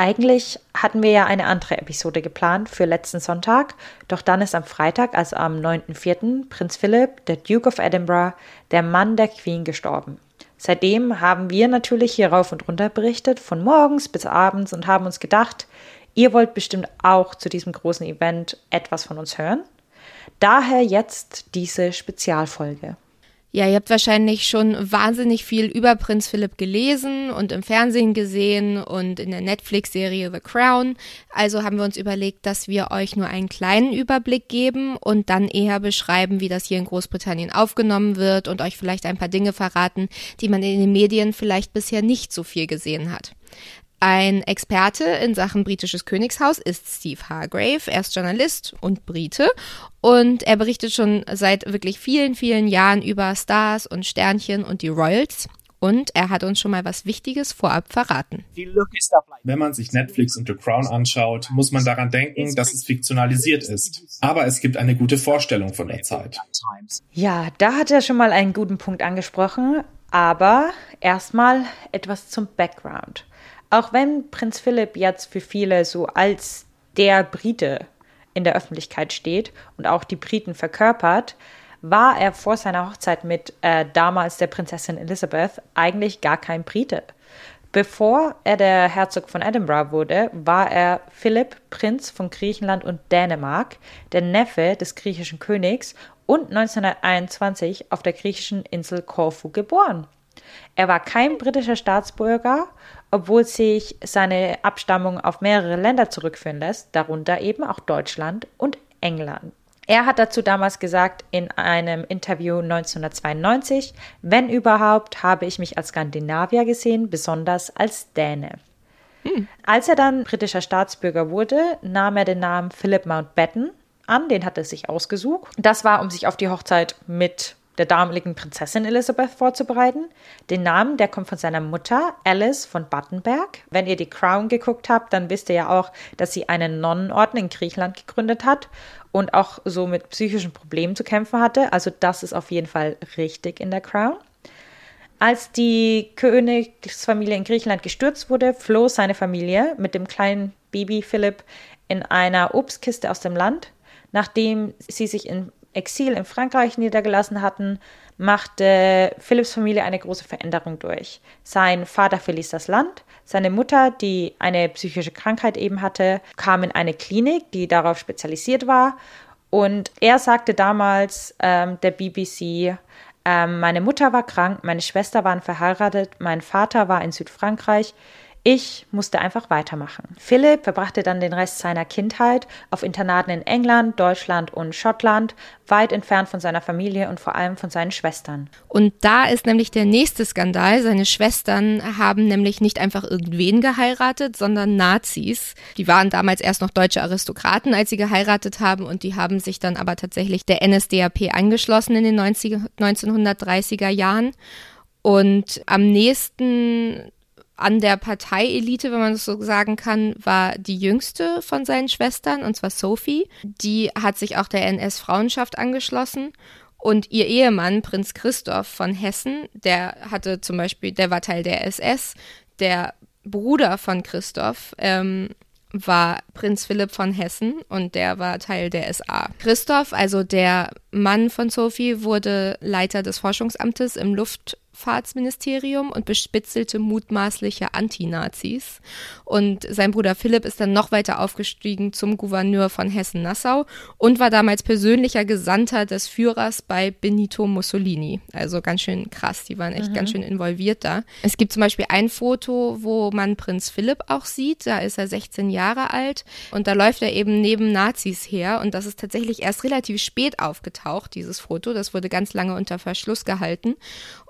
Eigentlich hatten wir ja eine andere Episode geplant für letzten Sonntag, doch dann ist am Freitag, also am 9.4., Prinz Philipp, der Duke of Edinburgh, der Mann der Queen, gestorben. Seitdem haben wir natürlich hier rauf und runter berichtet, von morgens bis abends und haben uns gedacht, ihr wollt bestimmt auch zu diesem großen Event etwas von uns hören. Daher jetzt diese Spezialfolge. Ja, ihr habt wahrscheinlich schon wahnsinnig viel über Prinz Philipp gelesen und im Fernsehen gesehen und in der Netflix-Serie The Crown. Also haben wir uns überlegt, dass wir euch nur einen kleinen Überblick geben und dann eher beschreiben, wie das hier in Großbritannien aufgenommen wird und euch vielleicht ein paar Dinge verraten, die man in den Medien vielleicht bisher nicht so viel gesehen hat. Ein Experte in Sachen britisches Königshaus ist Steve Hargrave. Er ist Journalist und Brite und er berichtet schon seit wirklich vielen, vielen Jahren über Stars und Sternchen und die Royals. Und er hat uns schon mal was Wichtiges vorab verraten. Wenn man sich Netflix und The Crown anschaut, muss man daran denken, dass es fiktionalisiert ist. Aber es gibt eine gute Vorstellung von der Zeit. Ja, da hat er schon mal einen guten Punkt angesprochen. Aber erstmal etwas zum Background. Auch wenn Prinz Philipp jetzt für viele so als der Brite in der Öffentlichkeit steht und auch die Briten verkörpert, war er vor seiner Hochzeit mit äh, damals der Prinzessin Elizabeth eigentlich gar kein Brite. Bevor er der Herzog von Edinburgh wurde, war er Philipp, Prinz von Griechenland und Dänemark, der Neffe des griechischen Königs und 1921 auf der griechischen Insel Korfu geboren. Er war kein britischer Staatsbürger obwohl sich seine Abstammung auf mehrere Länder zurückführen lässt, darunter eben auch Deutschland und England. Er hat dazu damals gesagt in einem Interview 1992, wenn überhaupt, habe ich mich als Skandinavier gesehen, besonders als Däne. Hm. Als er dann britischer Staatsbürger wurde, nahm er den Namen Philip Mountbatten an, den hat er sich ausgesucht. Das war, um sich auf die Hochzeit mit der damaligen Prinzessin Elizabeth vorzubereiten. Den Namen, der kommt von seiner Mutter, Alice von Battenberg. Wenn ihr die Crown geguckt habt, dann wisst ihr ja auch, dass sie einen Nonnenorden in Griechenland gegründet hat und auch so mit psychischen Problemen zu kämpfen hatte. Also das ist auf jeden Fall richtig in der Crown. Als die Königsfamilie in Griechenland gestürzt wurde, floh seine Familie mit dem kleinen Baby Philipp in einer Obstkiste aus dem Land, nachdem sie sich in Exil in Frankreich niedergelassen hatten, machte Philipps Familie eine große Veränderung durch. Sein Vater verließ das Land, seine Mutter, die eine psychische Krankheit eben hatte, kam in eine Klinik, die darauf spezialisiert war. Und er sagte damals ähm, der BBC, ähm, meine Mutter war krank, meine Schwester waren verheiratet, mein Vater war in Südfrankreich. Ich musste einfach weitermachen. Philipp verbrachte dann den Rest seiner Kindheit auf Internaten in England, Deutschland und Schottland, weit entfernt von seiner Familie und vor allem von seinen Schwestern. Und da ist nämlich der nächste Skandal. Seine Schwestern haben nämlich nicht einfach irgendwen geheiratet, sondern Nazis. Die waren damals erst noch deutsche Aristokraten, als sie geheiratet haben und die haben sich dann aber tatsächlich der NSDAP angeschlossen in den 90, 1930er Jahren. Und am nächsten an der Parteielite, wenn man das so sagen kann, war die jüngste von seinen Schwestern, und zwar Sophie. Die hat sich auch der NS-Frauenschaft angeschlossen. Und ihr Ehemann, Prinz Christoph von Hessen, der hatte zum Beispiel, der war Teil der SS. Der Bruder von Christoph ähm, war Prinz Philipp von Hessen und der war Teil der SA. Christoph, also der Mann von Sophie, wurde Leiter des Forschungsamtes im Luft Luftfahrtsministerium und bespitzelte mutmaßliche Antinazis. Und sein Bruder Philipp ist dann noch weiter aufgestiegen zum Gouverneur von Hessen-Nassau und war damals persönlicher Gesandter des Führers bei Benito Mussolini. Also ganz schön krass, die waren echt mhm. ganz schön involviert da. Es gibt zum Beispiel ein Foto, wo man Prinz Philipp auch sieht. Da ist er 16 Jahre alt und da läuft er eben neben Nazis her. Und das ist tatsächlich erst relativ spät aufgetaucht, dieses Foto. Das wurde ganz lange unter Verschluss gehalten.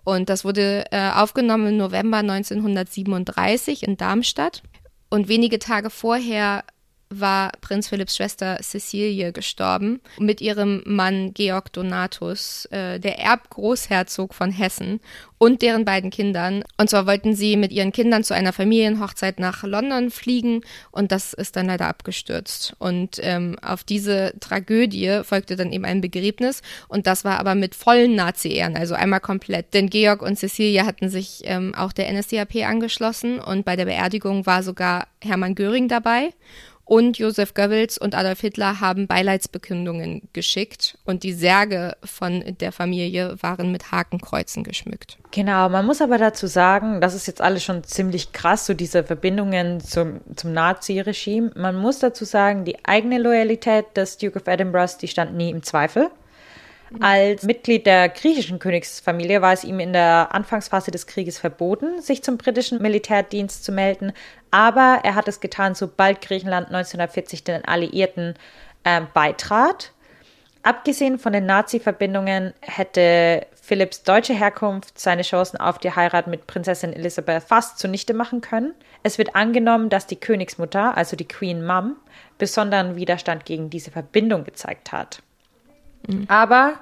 Und das wurde äh, aufgenommen im November 1937 in Darmstadt. Und wenige Tage vorher war Prinz Philipps Schwester Cecilie gestorben mit ihrem Mann Georg Donatus, äh, der Erbgroßherzog von Hessen und deren beiden Kindern. Und zwar wollten sie mit ihren Kindern zu einer Familienhochzeit nach London fliegen und das ist dann leider abgestürzt. Und ähm, auf diese Tragödie folgte dann eben ein Begräbnis und das war aber mit vollen Nazi-Ehren, also einmal komplett. Denn Georg und Cecilia hatten sich ähm, auch der NSDAP angeschlossen und bei der Beerdigung war sogar Hermann Göring dabei und Josef Goebbels und Adolf Hitler haben Beileidsbekundungen geschickt und die Särge von der Familie waren mit Hakenkreuzen geschmückt. Genau, man muss aber dazu sagen, das ist jetzt alles schon ziemlich krass, so diese Verbindungen zum, zum Nazi-Regime. Man muss dazu sagen, die eigene Loyalität des Duke of Edinburgh, die stand nie im Zweifel. Als Mitglied der griechischen Königsfamilie war es ihm in der Anfangsphase des Krieges verboten, sich zum britischen Militärdienst zu melden, aber er hat es getan, sobald Griechenland 1940 den Alliierten äh, beitrat. Abgesehen von den Nazi-Verbindungen hätte Philipps deutsche Herkunft seine Chancen auf die Heirat mit Prinzessin Elisabeth fast zunichte machen können. Es wird angenommen, dass die Königsmutter, also die Queen Mum, besonderen Widerstand gegen diese Verbindung gezeigt hat. Mhm. Aber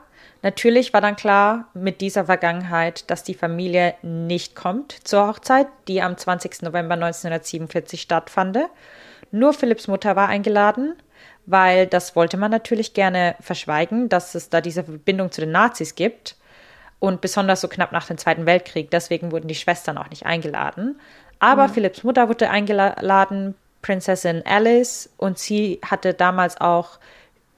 natürlich war dann klar mit dieser Vergangenheit, dass die Familie nicht kommt zur Hochzeit, die am 20. November 1947 stattfand. Nur Philipps Mutter war eingeladen, weil das wollte man natürlich gerne verschweigen, dass es da diese Verbindung zu den Nazis gibt. Und besonders so knapp nach dem Zweiten Weltkrieg. Deswegen wurden die Schwestern auch nicht eingeladen. Aber mhm. Philipps Mutter wurde eingeladen, Prinzessin Alice, und sie hatte damals auch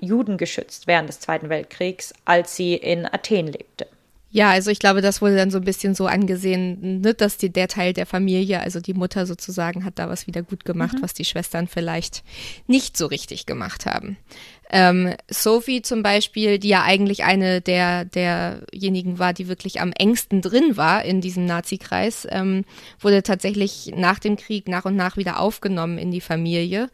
Juden geschützt während des Zweiten Weltkriegs, als sie in Athen lebte. Ja, also ich glaube, das wurde dann so ein bisschen so angesehen, ne, dass die, der Teil der Familie, also die Mutter sozusagen, hat da was wieder gut gemacht, mhm. was die Schwestern vielleicht nicht so richtig gemacht haben. Ähm, Sophie zum Beispiel, die ja eigentlich eine der derjenigen war, die wirklich am engsten drin war in diesem Nazi-Kreis, ähm, wurde tatsächlich nach dem Krieg nach und nach wieder aufgenommen in die Familie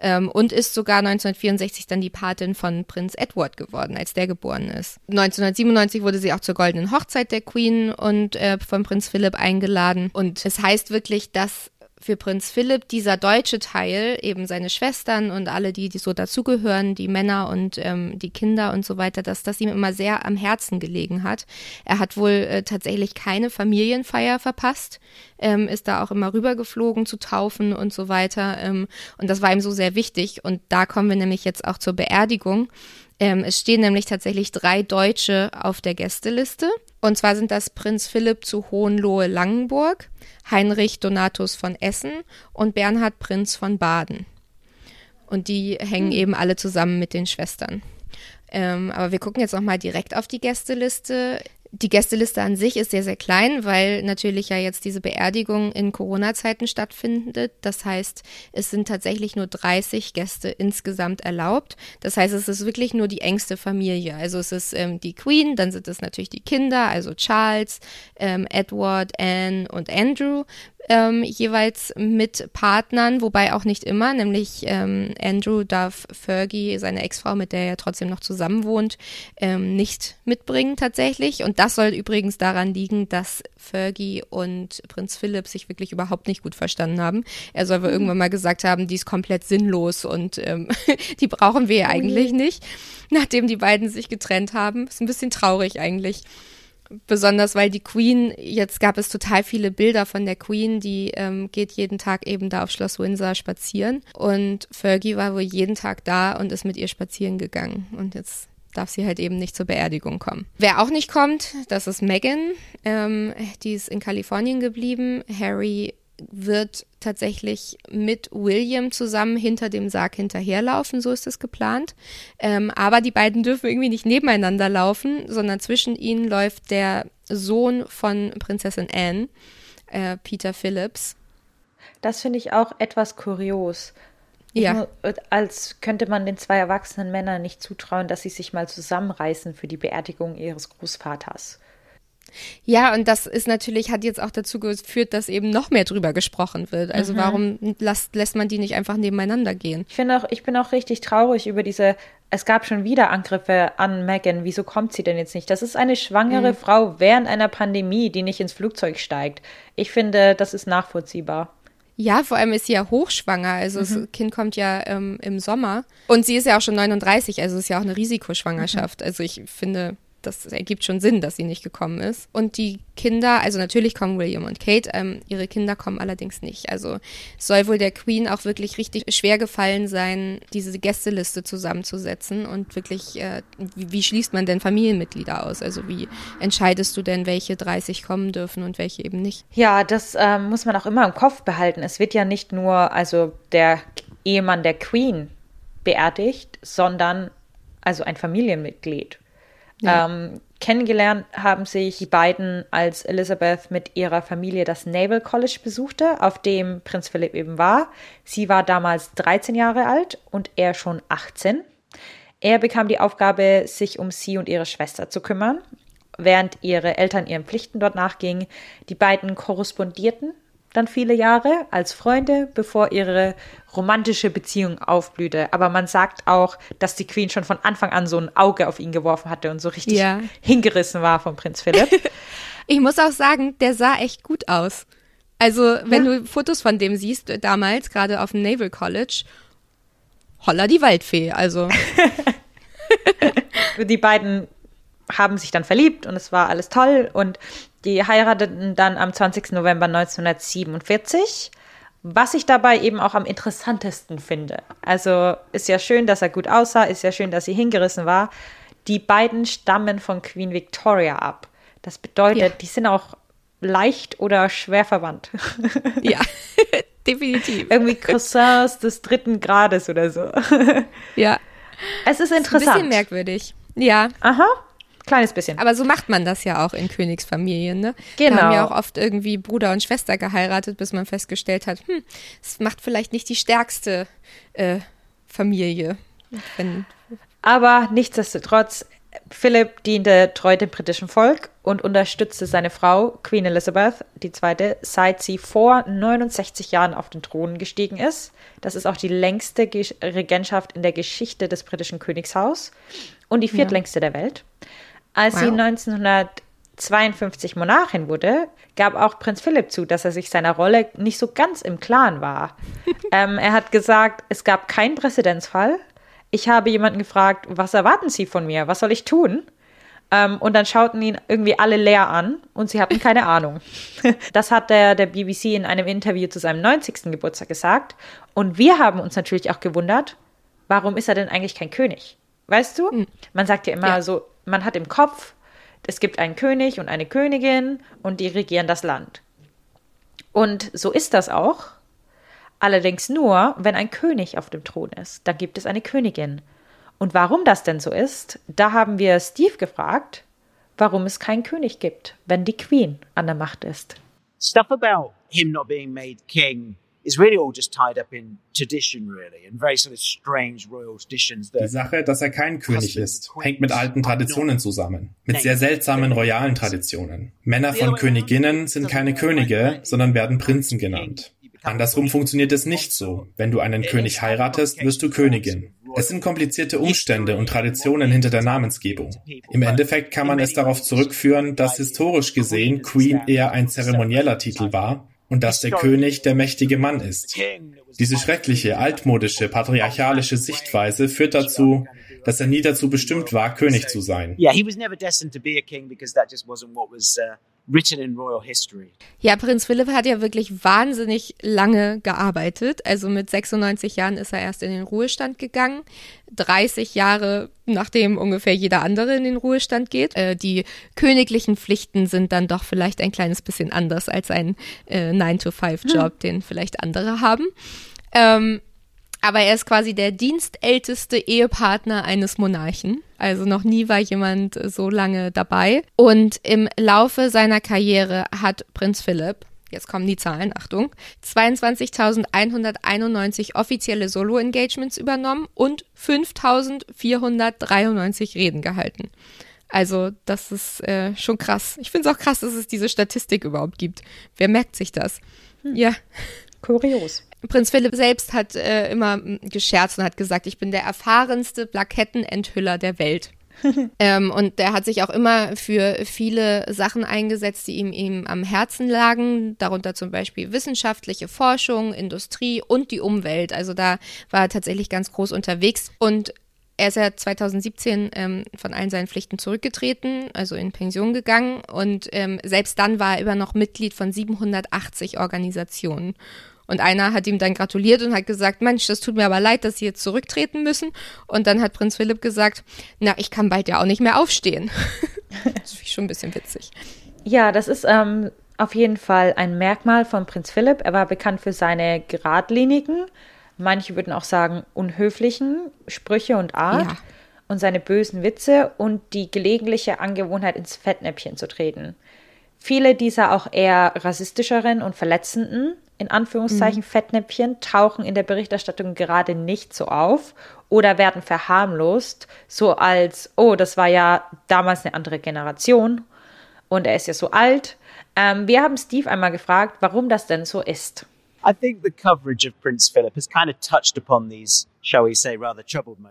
ähm, und ist sogar 1964 dann die Patin von Prinz Edward geworden, als der geboren ist. 1997 wurde sie auch zur goldenen Hochzeit der Queen und äh, von Prinz Philipp eingeladen. Und es heißt wirklich, dass für Prinz Philipp dieser deutsche Teil, eben seine Schwestern und alle, die, die so dazugehören, die Männer und ähm, die Kinder und so weiter, dass das ihm immer sehr am Herzen gelegen hat. Er hat wohl äh, tatsächlich keine Familienfeier verpasst, ähm, ist da auch immer rübergeflogen zu taufen und so weiter. Ähm, und das war ihm so sehr wichtig. Und da kommen wir nämlich jetzt auch zur Beerdigung. Ähm, es stehen nämlich tatsächlich drei Deutsche auf der Gästeliste. Und zwar sind das Prinz Philipp zu Hohenlohe-Langenburg, Heinrich Donatus von Essen und Bernhard Prinz von Baden. Und die hängen hm. eben alle zusammen mit den Schwestern. Ähm, aber wir gucken jetzt nochmal direkt auf die Gästeliste die Gästeliste an sich ist sehr, sehr klein, weil natürlich ja jetzt diese Beerdigung in Corona-Zeiten stattfindet. Das heißt, es sind tatsächlich nur 30 Gäste insgesamt erlaubt. Das heißt, es ist wirklich nur die engste Familie. Also es ist ähm, die Queen, dann sind es natürlich die Kinder, also Charles, ähm, Edward, Anne und Andrew ähm, jeweils mit Partnern, wobei auch nicht immer, nämlich ähm, Andrew darf Fergie, seine Ex-Frau, mit der er trotzdem noch zusammen wohnt, ähm, nicht mitbringen tatsächlich. Und das soll übrigens daran liegen, dass Fergie und Prinz Philipp sich wirklich überhaupt nicht gut verstanden haben. Er soll wohl mhm. irgendwann mal gesagt haben, die ist komplett sinnlos und ähm, die brauchen wir ja eigentlich nicht, nachdem die beiden sich getrennt haben. Ist ein bisschen traurig eigentlich besonders weil die Queen, jetzt gab es total viele Bilder von der Queen, die ähm, geht jeden Tag eben da auf Schloss Windsor spazieren. Und Fergie war wohl jeden Tag da und ist mit ihr spazieren gegangen. Und jetzt darf sie halt eben nicht zur Beerdigung kommen. Wer auch nicht kommt, das ist Megan. Ähm, die ist in Kalifornien geblieben. Harry wird tatsächlich mit William zusammen hinter dem Sarg hinterherlaufen, so ist es geplant. Ähm, aber die beiden dürfen irgendwie nicht nebeneinander laufen, sondern zwischen ihnen läuft der Sohn von Prinzessin Anne, äh, Peter Phillips. Das finde ich auch etwas kurios. Ja. Nur, als könnte man den zwei erwachsenen Männern nicht zutrauen, dass sie sich mal zusammenreißen für die Beerdigung ihres Großvaters. Ja, und das ist natürlich, hat jetzt auch dazu geführt, dass eben noch mehr drüber gesprochen wird. Also mhm. warum lässt, lässt man die nicht einfach nebeneinander gehen? Ich finde auch, ich bin auch richtig traurig über diese, es gab schon wieder Angriffe an Megan. Wieso kommt sie denn jetzt nicht? Das ist eine schwangere mhm. Frau während einer Pandemie, die nicht ins Flugzeug steigt. Ich finde, das ist nachvollziehbar. Ja, vor allem ist sie ja hochschwanger. Also mhm. das Kind kommt ja ähm, im Sommer. Und sie ist ja auch schon 39, also ist ja auch eine Risikoschwangerschaft. Mhm. Also ich finde, das ergibt schon Sinn, dass sie nicht gekommen ist. Und die Kinder, also natürlich kommen William und Kate, ähm, ihre Kinder kommen allerdings nicht. Also soll wohl der Queen auch wirklich richtig schwer gefallen sein, diese Gästeliste zusammenzusetzen und wirklich, äh, wie, wie, schließt man denn Familienmitglieder aus? Also wie entscheidest du denn, welche 30 kommen dürfen und welche eben nicht? Ja, das ähm, muss man auch immer im Kopf behalten. Es wird ja nicht nur also der Ehemann der Queen beerdigt, sondern also ein Familienmitglied. Ja. Ähm, kennengelernt haben sich die beiden, als Elizabeth mit ihrer Familie das Naval College besuchte, auf dem Prinz Philipp eben war. Sie war damals 13 Jahre alt und er schon 18. Er bekam die Aufgabe, sich um sie und ihre Schwester zu kümmern, während ihre Eltern ihren Pflichten dort nachgingen. Die beiden korrespondierten dann viele Jahre als Freunde, bevor ihre romantische Beziehung aufblühte. Aber man sagt auch, dass die Queen schon von Anfang an so ein Auge auf ihn geworfen hatte und so richtig ja. hingerissen war von Prinz Philipp. ich muss auch sagen, der sah echt gut aus. Also, wenn ja. du Fotos von dem siehst, damals, gerade auf dem Naval College, holla die Waldfee, also. die beiden haben sich dann verliebt und es war alles toll und die heirateten dann am 20. November 1947. Was ich dabei eben auch am interessantesten finde. Also ist ja schön, dass er gut aussah, ist ja schön, dass sie hingerissen war. Die beiden stammen von Queen Victoria ab. Das bedeutet, ja. die sind auch leicht oder schwer verwandt. Ja, definitiv. Irgendwie Cousins des dritten Grades oder so. Ja. Es ist interessant. Ist ein bisschen merkwürdig. Ja. Aha. Kleines bisschen. Aber so macht man das ja auch in Königsfamilien, ne? Genau. Da haben ja auch oft irgendwie Bruder und Schwester geheiratet, bis man festgestellt hat, hm, es macht vielleicht nicht die stärkste äh, Familie. Wenn Aber nichtsdestotrotz, Philipp diente treu dem britischen Volk und unterstützte seine Frau, Queen Elizabeth II., seit sie vor 69 Jahren auf den Thron gestiegen ist. Das ist auch die längste Regentschaft in der Geschichte des britischen Königshaus und die viertlängste ja. der Welt. Als wow. sie 1952 Monarchin wurde, gab auch Prinz Philipp zu, dass er sich seiner Rolle nicht so ganz im Klaren war. ähm, er hat gesagt, es gab keinen Präzedenzfall. Ich habe jemanden gefragt, was erwarten Sie von mir? Was soll ich tun? Ähm, und dann schauten ihn irgendwie alle leer an und sie hatten keine Ahnung. das hat der, der BBC in einem Interview zu seinem 90. Geburtstag gesagt. Und wir haben uns natürlich auch gewundert, warum ist er denn eigentlich kein König? Weißt du? Hm. Man sagt ja immer ja. so, man hat im Kopf, es gibt einen König und eine Königin und die regieren das Land. Und so ist das auch. Allerdings nur, wenn ein König auf dem Thron ist, dann gibt es eine Königin. Und warum das denn so ist, da haben wir Steve gefragt, warum es keinen König gibt, wenn die Queen an der Macht ist. Stuff about him not being made king is really all just tied up in tradition, really, and very sort of strange royal traditions. Die Sache, dass er kein König ist, hängt mit alten Traditionen zusammen, mit sehr seltsamen royalen Traditionen. Männer von Königinnen sind keine Könige, sondern werden Prinzen genannt. Andersrum funktioniert es nicht so. Wenn du einen König heiratest, wirst du Königin. Es sind komplizierte Umstände und Traditionen hinter der Namensgebung. Im Endeffekt kann man es darauf zurückführen, dass historisch gesehen Queen eher ein zeremonieller Titel war und dass der König der mächtige Mann ist. Diese schreckliche, altmodische, patriarchalische Sichtweise führt dazu, dass er nie dazu bestimmt war, König zu sein. Yeah, he was never destined to be a king because that just wasn't what was uh, written in royal history. Ja, Prinz Philipp hat ja wirklich wahnsinnig lange gearbeitet. Also mit 96 Jahren ist er erst in den Ruhestand gegangen. 30 Jahre nachdem ungefähr jeder andere in den Ruhestand geht. Äh, die königlichen Pflichten sind dann doch vielleicht ein kleines bisschen anders als ein äh, 9-to-5-Job, hm. den vielleicht andere haben. Ähm, aber er ist quasi der dienstälteste Ehepartner eines Monarchen. Also noch nie war jemand so lange dabei. Und im Laufe seiner Karriere hat Prinz Philipp, jetzt kommen die Zahlen, Achtung, 22.191 offizielle Solo-Engagements übernommen und 5.493 Reden gehalten. Also das ist äh, schon krass. Ich finde es auch krass, dass es diese Statistik überhaupt gibt. Wer merkt sich das? Hm. Ja. Kurios. Prinz Philipp selbst hat äh, immer gescherzt und hat gesagt, ich bin der erfahrenste Plakettenenthüller der Welt. ähm, und der hat sich auch immer für viele Sachen eingesetzt, die ihm, ihm am Herzen lagen, darunter zum Beispiel wissenschaftliche Forschung, Industrie und die Umwelt. Also da war er tatsächlich ganz groß unterwegs und er ist ja 2017 ähm, von allen seinen Pflichten zurückgetreten, also in Pension gegangen und ähm, selbst dann war er immer noch Mitglied von 780 Organisationen. Und einer hat ihm dann gratuliert und hat gesagt, Mensch, das tut mir aber leid, dass Sie jetzt zurücktreten müssen. Und dann hat Prinz Philipp gesagt, na, ich kann bald ja auch nicht mehr aufstehen. das finde ich schon ein bisschen witzig. Ja, das ist ähm, auf jeden Fall ein Merkmal von Prinz Philipp. Er war bekannt für seine geradlinigen, manche würden auch sagen unhöflichen Sprüche und Art. Ja. Und seine bösen Witze und die gelegentliche Angewohnheit, ins Fettnäpfchen zu treten. Viele dieser auch eher rassistischeren und verletzenden in Anführungszeichen mhm. Fettnäpfchen tauchen in der Berichterstattung gerade nicht so auf oder werden verharmlost, so als, oh, das war ja damals eine andere Generation und er ist ja so alt. Ähm, wir haben Steve einmal gefragt, warum das denn so ist. I think the coverage of Prince Philip has kind of touched upon these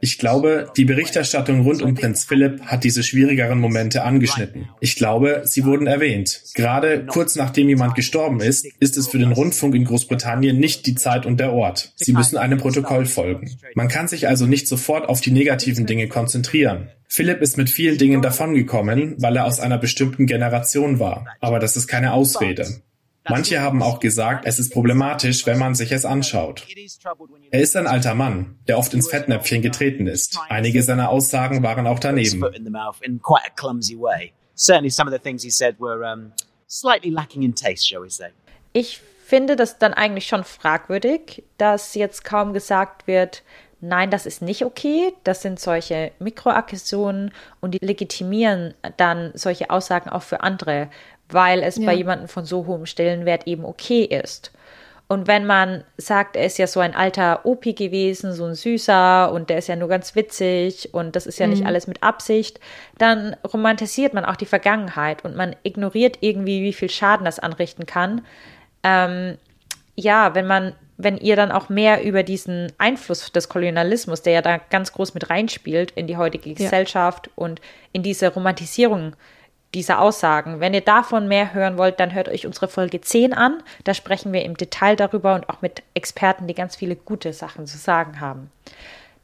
ich glaube, die Berichterstattung rund um Prinz Philipp hat diese schwierigeren Momente angeschnitten. Ich glaube, sie wurden erwähnt. Gerade kurz nachdem jemand gestorben ist, ist es für den Rundfunk in Großbritannien nicht die Zeit und der Ort. Sie müssen einem Protokoll folgen. Man kann sich also nicht sofort auf die negativen Dinge konzentrieren. Philipp ist mit vielen Dingen davongekommen, weil er aus einer bestimmten Generation war. Aber das ist keine Ausrede. Manche haben auch gesagt, es ist problematisch, wenn man sich es anschaut. Er ist ein alter Mann, der oft ins Fettnäpfchen getreten ist. Einige seiner Aussagen waren auch daneben. Ich finde das dann eigentlich schon fragwürdig, dass jetzt kaum gesagt wird, nein, das ist nicht okay, das sind solche Mikroaggressionen und die legitimieren dann solche Aussagen auch für andere weil es ja. bei jemandem von so hohem Stellenwert eben okay ist. Und wenn man sagt, er ist ja so ein alter Opi gewesen, so ein süßer und der ist ja nur ganz witzig und das ist ja mhm. nicht alles mit Absicht, dann romantisiert man auch die Vergangenheit und man ignoriert irgendwie, wie viel Schaden das anrichten kann. Ähm, ja, wenn man, wenn ihr dann auch mehr über diesen Einfluss des Kolonialismus, der ja da ganz groß mit reinspielt in die heutige ja. Gesellschaft und in diese Romantisierung dieser Aussagen. Wenn ihr davon mehr hören wollt, dann hört euch unsere Folge 10 an. Da sprechen wir im Detail darüber und auch mit Experten, die ganz viele gute Sachen zu sagen haben.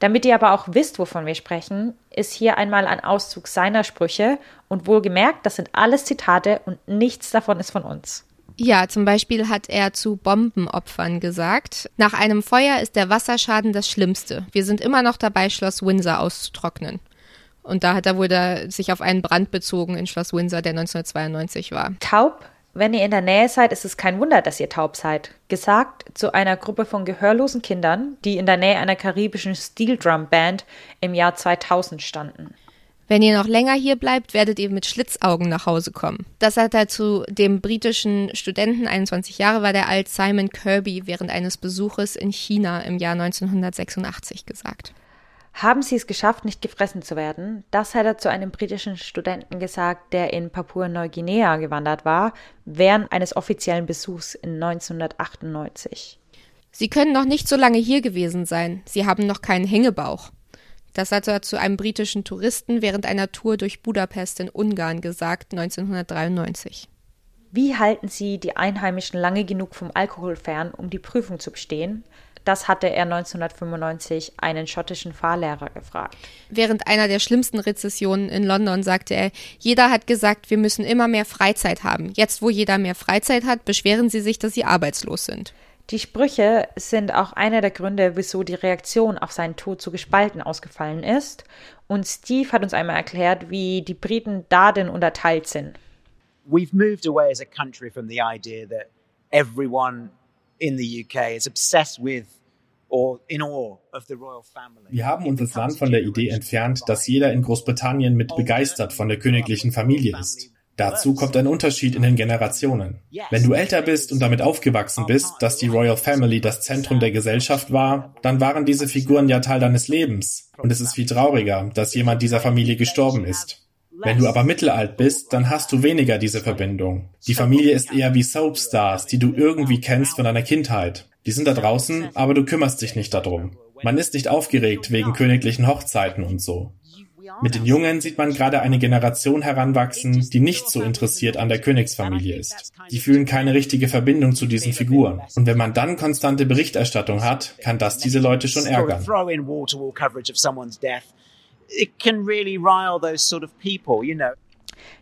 Damit ihr aber auch wisst, wovon wir sprechen, ist hier einmal ein Auszug seiner Sprüche und wohlgemerkt, das sind alles Zitate und nichts davon ist von uns. Ja, zum Beispiel hat er zu Bombenopfern gesagt, nach einem Feuer ist der Wasserschaden das Schlimmste. Wir sind immer noch dabei, Schloss Windsor auszutrocknen. Und da hat er wohl da sich auf einen Brand bezogen in Schloss Windsor, der 1992 war. Taub? Wenn ihr in der Nähe seid, ist es kein Wunder, dass ihr taub seid. Gesagt zu einer Gruppe von gehörlosen Kindern, die in der Nähe einer karibischen Steel Drum Band im Jahr 2000 standen. Wenn ihr noch länger hier bleibt, werdet ihr mit Schlitzaugen nach Hause kommen. Das hat er zu dem britischen Studenten, 21 Jahre war der alt, Simon Kirby, während eines Besuches in China im Jahr 1986 gesagt. Haben sie es geschafft, nicht gefressen zu werden? Das hat er zu einem britischen Studenten gesagt, der in Papua-Neuguinea gewandert war, während eines offiziellen Besuchs in 1998. Sie können noch nicht so lange hier gewesen sein. Sie haben noch keinen Hängebauch. Das hat er zu einem britischen Touristen während einer Tour durch Budapest in Ungarn gesagt, 1993. Wie halten Sie die Einheimischen lange genug vom Alkohol fern, um die Prüfung zu bestehen? Das hatte er 1995 einen schottischen Fahrlehrer gefragt. Während einer der schlimmsten Rezessionen in London sagte er, jeder hat gesagt, wir müssen immer mehr Freizeit haben. Jetzt, wo jeder mehr Freizeit hat, beschweren sie sich, dass sie arbeitslos sind. Die Sprüche sind auch einer der Gründe, wieso die Reaktion auf seinen Tod so gespalten ausgefallen ist. Und Steve hat uns einmal erklärt, wie die Briten da denn unterteilt sind. We've moved away as a country from the idea that everyone in the UK is obsessed with wir haben uns das Land von der Idee entfernt, dass jeder in Großbritannien mit begeistert von der königlichen Familie ist. Dazu kommt ein Unterschied in den Generationen. Wenn du älter bist und damit aufgewachsen bist, dass die Royal Family das Zentrum der Gesellschaft war, dann waren diese Figuren ja Teil deines Lebens. Und es ist viel trauriger, dass jemand dieser Familie gestorben ist. Wenn du aber mittelalt bist, dann hast du weniger diese Verbindung. Die Familie ist eher wie Soapstars, die du irgendwie kennst von deiner Kindheit. Die sind da draußen, aber du kümmerst dich nicht darum. Man ist nicht aufgeregt wegen königlichen Hochzeiten und so. Mit den Jungen sieht man gerade eine Generation heranwachsen, die nicht so interessiert an der Königsfamilie ist. Die fühlen keine richtige Verbindung zu diesen Figuren. Und wenn man dann konstante Berichterstattung hat, kann das diese Leute schon ärgern.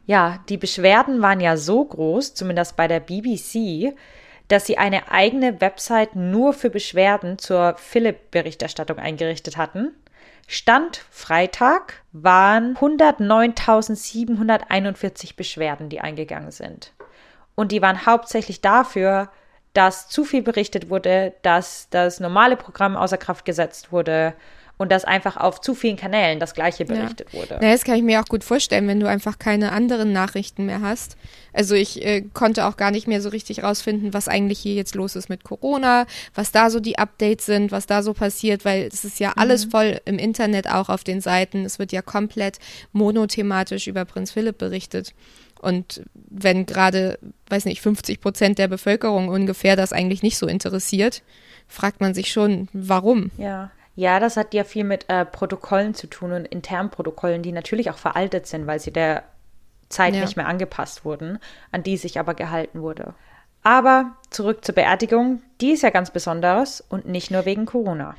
Ja, die Beschwerden waren ja so groß, zumindest bei der BBC, dass sie eine eigene Website nur für Beschwerden zur Philipp-Berichterstattung eingerichtet hatten. Stand Freitag waren 109.741 Beschwerden, die eingegangen sind. Und die waren hauptsächlich dafür, dass zu viel berichtet wurde, dass das normale Programm außer Kraft gesetzt wurde und dass einfach auf zu vielen Kanälen das Gleiche berichtet ja. wurde. Na, das kann ich mir auch gut vorstellen, wenn du einfach keine anderen Nachrichten mehr hast. Also ich äh, konnte auch gar nicht mehr so richtig rausfinden, was eigentlich hier jetzt los ist mit Corona, was da so die Updates sind, was da so passiert, weil es ist ja alles mhm. voll im Internet auch auf den Seiten. Es wird ja komplett monothematisch über Prinz Philipp berichtet. Und wenn gerade, weiß nicht, 50 Prozent der Bevölkerung ungefähr das eigentlich nicht so interessiert, fragt man sich schon, warum. Ja. Ja, das hat ja viel mit äh, Protokollen zu tun und internen Protokollen, die natürlich auch veraltet sind, weil sie der Zeit ja. nicht mehr angepasst wurden, an die sich aber gehalten wurde. Aber zurück zur Beerdigung, die ist ja ganz besonders und nicht nur wegen Corona.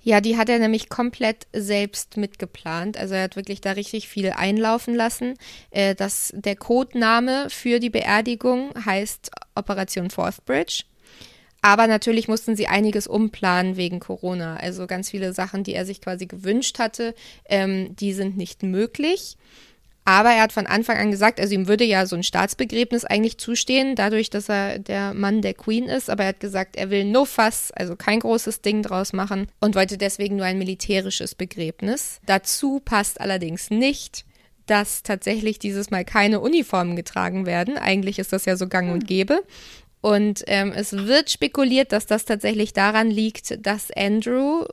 Ja, die hat er nämlich komplett selbst mitgeplant. Also er hat wirklich da richtig viel einlaufen lassen. Äh, das, der Codename für die Beerdigung heißt Operation Fourth Bridge. Aber natürlich mussten sie einiges umplanen wegen Corona. Also ganz viele Sachen, die er sich quasi gewünscht hatte, ähm, die sind nicht möglich. Aber er hat von Anfang an gesagt, also ihm würde ja so ein Staatsbegräbnis eigentlich zustehen, dadurch, dass er der Mann der Queen ist. Aber er hat gesagt, er will no fuss, also kein großes Ding draus machen und wollte deswegen nur ein militärisches Begräbnis. Dazu passt allerdings nicht, dass tatsächlich dieses Mal keine Uniformen getragen werden. Eigentlich ist das ja so gang und hm. gäbe. Und ähm, es wird spekuliert, dass das tatsächlich daran liegt, dass Andrew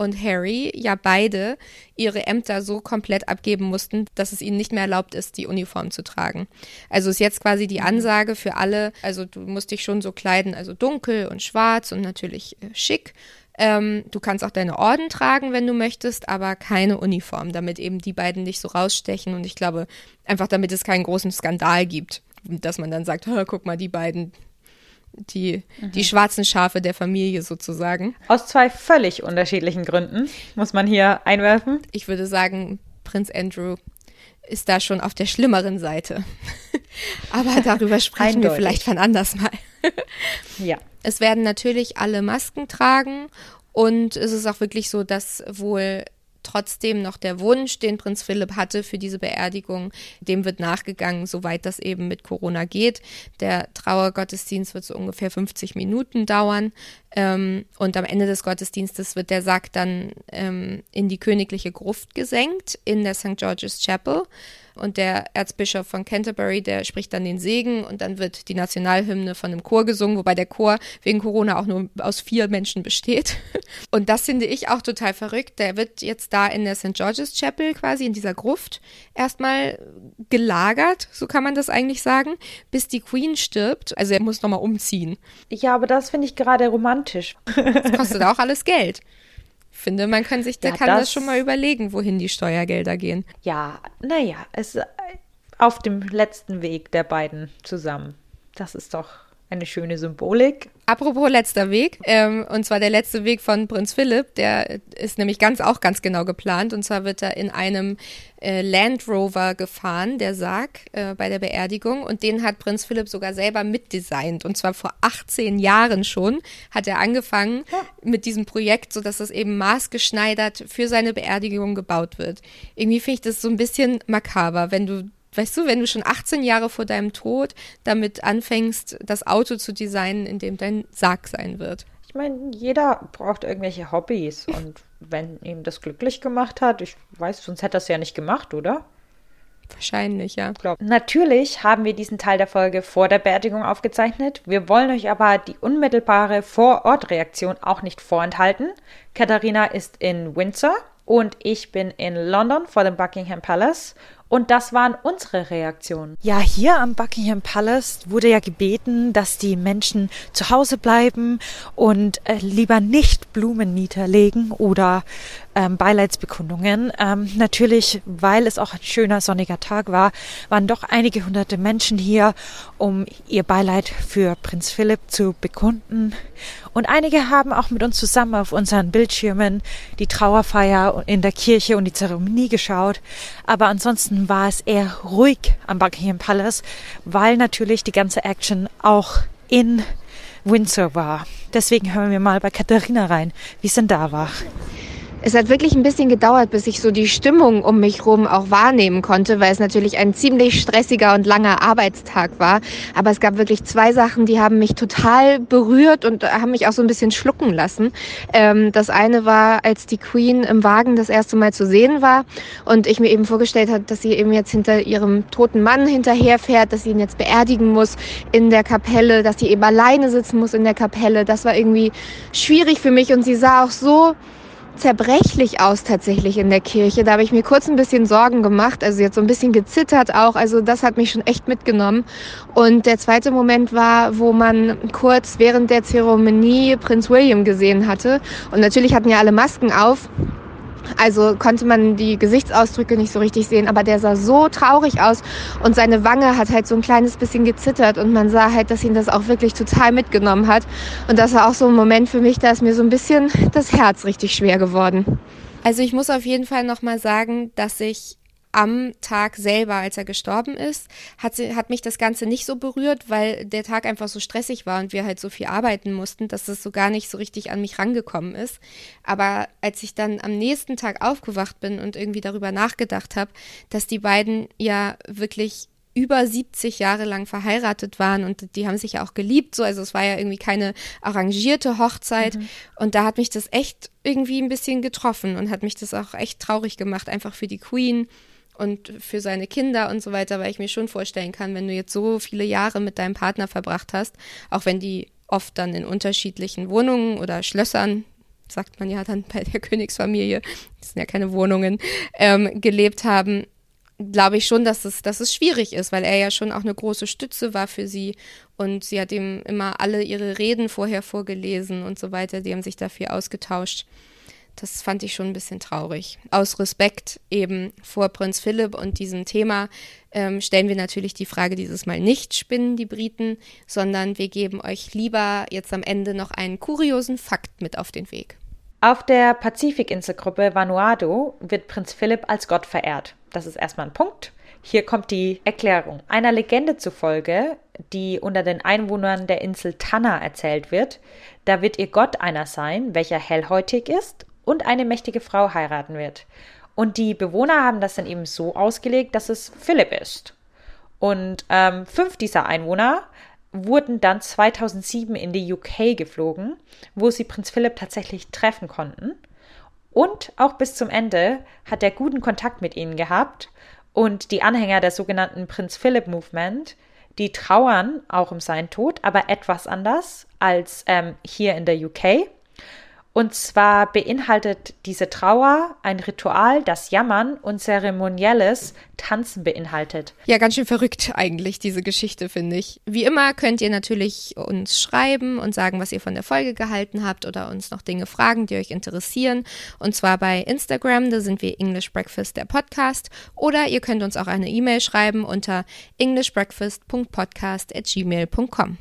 und Harry ja beide ihre Ämter so komplett abgeben mussten, dass es ihnen nicht mehr erlaubt ist, die Uniform zu tragen. Also ist jetzt quasi die Ansage für alle, also du musst dich schon so kleiden, also dunkel und schwarz und natürlich äh, schick. Ähm, du kannst auch deine Orden tragen, wenn du möchtest, aber keine Uniform, damit eben die beiden nicht so rausstechen und ich glaube einfach, damit es keinen großen Skandal gibt, dass man dann sagt, guck mal, die beiden, die, mhm. die schwarzen Schafe der Familie sozusagen. Aus zwei völlig unterschiedlichen Gründen, muss man hier einwerfen. Ich würde sagen, Prinz Andrew ist da schon auf der schlimmeren Seite. Aber darüber sprechen wir vielleicht von anders mal. ja. Es werden natürlich alle Masken tragen und es ist auch wirklich so, dass wohl trotzdem noch der Wunsch, den Prinz Philipp hatte für diese Beerdigung, dem wird nachgegangen, soweit das eben mit Corona geht. Der Trauergottesdienst wird so ungefähr 50 Minuten dauern. Ähm, und am Ende des Gottesdienstes wird der Sack dann ähm, in die königliche Gruft gesenkt in der St. George's Chapel und der Erzbischof von Canterbury, der spricht dann den Segen und dann wird die Nationalhymne von einem Chor gesungen, wobei der Chor wegen Corona auch nur aus vier Menschen besteht. Und das finde ich auch total verrückt. Der wird jetzt da in der St. George's Chapel quasi in dieser Gruft erstmal gelagert, so kann man das eigentlich sagen, bis die Queen stirbt. Also er muss nochmal umziehen. Ja, aber das finde ich gerade romantisch. Das kostet auch alles Geld finde, man kann sich, da ja, kann das, das, schon mal überlegen, wohin die Steuergelder gehen. Ja, naja, es auf dem letzten Weg der beiden zusammen. Das ist doch eine schöne Symbolik. Apropos letzter Weg, ähm, und zwar der letzte Weg von Prinz Philipp, der ist nämlich ganz auch ganz genau geplant. Und zwar wird er in einem äh, Land Rover gefahren, der Sarg, äh, bei der Beerdigung. Und den hat Prinz Philipp sogar selber mitdesignt. Und zwar vor 18 Jahren schon hat er angefangen ja. mit diesem Projekt, sodass das eben maßgeschneidert für seine Beerdigung gebaut wird. Irgendwie finde ich das so ein bisschen makaber, wenn du weißt du, wenn du schon 18 Jahre vor deinem Tod damit anfängst, das Auto zu designen, in dem dein Sarg sein wird. Ich meine, jeder braucht irgendwelche Hobbys und wenn ihm das glücklich gemacht hat, ich weiß, sonst hätte er es ja nicht gemacht, oder? Wahrscheinlich, ja. Glaub. Natürlich haben wir diesen Teil der Folge vor der Beerdigung aufgezeichnet. Wir wollen euch aber die unmittelbare Vor-Ort-Reaktion auch nicht vorenthalten. Katharina ist in Windsor und ich bin in London vor dem Buckingham Palace Und das waren unsere Reaktionen. Ja, hier am Buckingham Palace wurde ja gebeten, dass die Menschen zu Hause bleiben und äh, lieber nicht Blumen niederlegen oder ähm, Beileidsbekundungen. Ähm, natürlich, weil es auch ein schöner sonniger Tag war, waren doch einige hunderte Menschen hier, um ihr Beileid für Prinz Philipp zu bekunden. Und einige haben auch mit uns zusammen auf unseren Bildschirmen die Trauerfeier in der Kirche und die Zeremonie geschaut. Aber ansonsten war es eher ruhig am Buckingham Palace, weil natürlich die ganze Action auch in Windsor war. Deswegen hören wir mal bei Katharina rein, wie es denn da war. Es hat wirklich ein bisschen gedauert, bis ich so die Stimmung um mich rum auch wahrnehmen konnte, weil es natürlich ein ziemlich stressiger und langer Arbeitstag war. Aber es gab wirklich zwei Sachen, die haben mich total berührt und haben mich auch so ein bisschen schlucken lassen. Ähm, das eine war, als die Queen im Wagen das erste Mal zu sehen war und ich mir eben vorgestellt habe, dass sie eben jetzt hinter ihrem toten Mann hinterherfährt, dass sie ihn jetzt beerdigen muss in der Kapelle, dass sie eben alleine sitzen muss in der Kapelle. Das war irgendwie schwierig für mich und sie sah auch so zerbrechlich aus tatsächlich in der Kirche. Da habe ich mir kurz ein bisschen Sorgen gemacht, also jetzt so ein bisschen gezittert auch. Also das hat mich schon echt mitgenommen. Und der zweite Moment war, wo man kurz während der Zeremonie Prinz William gesehen hatte. Und natürlich hatten ja alle Masken auf. Also konnte man die Gesichtsausdrücke nicht so richtig sehen, aber der sah so traurig aus und seine Wange hat halt so ein kleines bisschen gezittert und man sah halt, dass ihn das auch wirklich total mitgenommen hat. Und das war auch so ein Moment für mich, da ist mir so ein bisschen das Herz richtig schwer geworden. Also ich muss auf jeden Fall nochmal sagen, dass ich am Tag selber, als er gestorben ist, hat, sie, hat mich das Ganze nicht so berührt, weil der Tag einfach so stressig war und wir halt so viel arbeiten mussten, dass es so gar nicht so richtig an mich rangekommen ist. Aber als ich dann am nächsten Tag aufgewacht bin und irgendwie darüber nachgedacht habe, dass die beiden ja wirklich über 70 Jahre lang verheiratet waren und die haben sich ja auch geliebt, so also es war ja irgendwie keine arrangierte Hochzeit mhm. und da hat mich das echt irgendwie ein bisschen getroffen und hat mich das auch echt traurig gemacht, einfach für die Queen und für seine Kinder und so weiter, weil ich mir schon vorstellen kann, wenn du jetzt so viele Jahre mit deinem Partner verbracht hast, auch wenn die oft dann in unterschiedlichen Wohnungen oder Schlössern, sagt man ja dann bei der Königsfamilie, das sind ja keine Wohnungen, ähm, gelebt haben, glaube ich schon, dass es, dass es schwierig ist, weil er ja schon auch eine große Stütze war für sie und sie hat ihm immer alle ihre Reden vorher vorgelesen und so weiter, die haben sich dafür ausgetauscht. Das fand ich schon ein bisschen traurig. Aus Respekt eben vor Prinz Philipp und diesem Thema ähm, stellen wir natürlich die Frage dieses Mal nicht, spinnen die Briten, sondern wir geben euch lieber jetzt am Ende noch einen kuriosen Fakt mit auf den Weg. Auf der Pazifikinselgruppe Vanuatu wird Prinz Philipp als Gott verehrt. Das ist erstmal ein Punkt. Hier kommt die Erklärung. Einer Legende zufolge, die unter den Einwohnern der Insel Tanna erzählt wird, da wird ihr Gott einer sein, welcher hellhäutig ist und eine mächtige Frau heiraten wird. Und die Bewohner haben das dann eben so ausgelegt, dass es Philipp ist. Und ähm, fünf dieser Einwohner wurden dann 2007 in die UK geflogen, wo sie Prinz Philipp tatsächlich treffen konnten. Und auch bis zum Ende hat er guten Kontakt mit ihnen gehabt. Und die Anhänger der sogenannten Prinz Philipp Movement, die trauern auch um seinen Tod, aber etwas anders als ähm, hier in der UK. Und zwar beinhaltet diese Trauer ein Ritual, das Jammern und zeremonielles Tanzen beinhaltet. Ja, ganz schön verrückt eigentlich, diese Geschichte, finde ich. Wie immer könnt ihr natürlich uns schreiben und sagen, was ihr von der Folge gehalten habt oder uns noch Dinge fragen, die euch interessieren. Und zwar bei Instagram, da sind wir English Breakfast, der Podcast. Oder ihr könnt uns auch eine E-Mail schreiben unter englishbreakfast.podcast at gmail.com.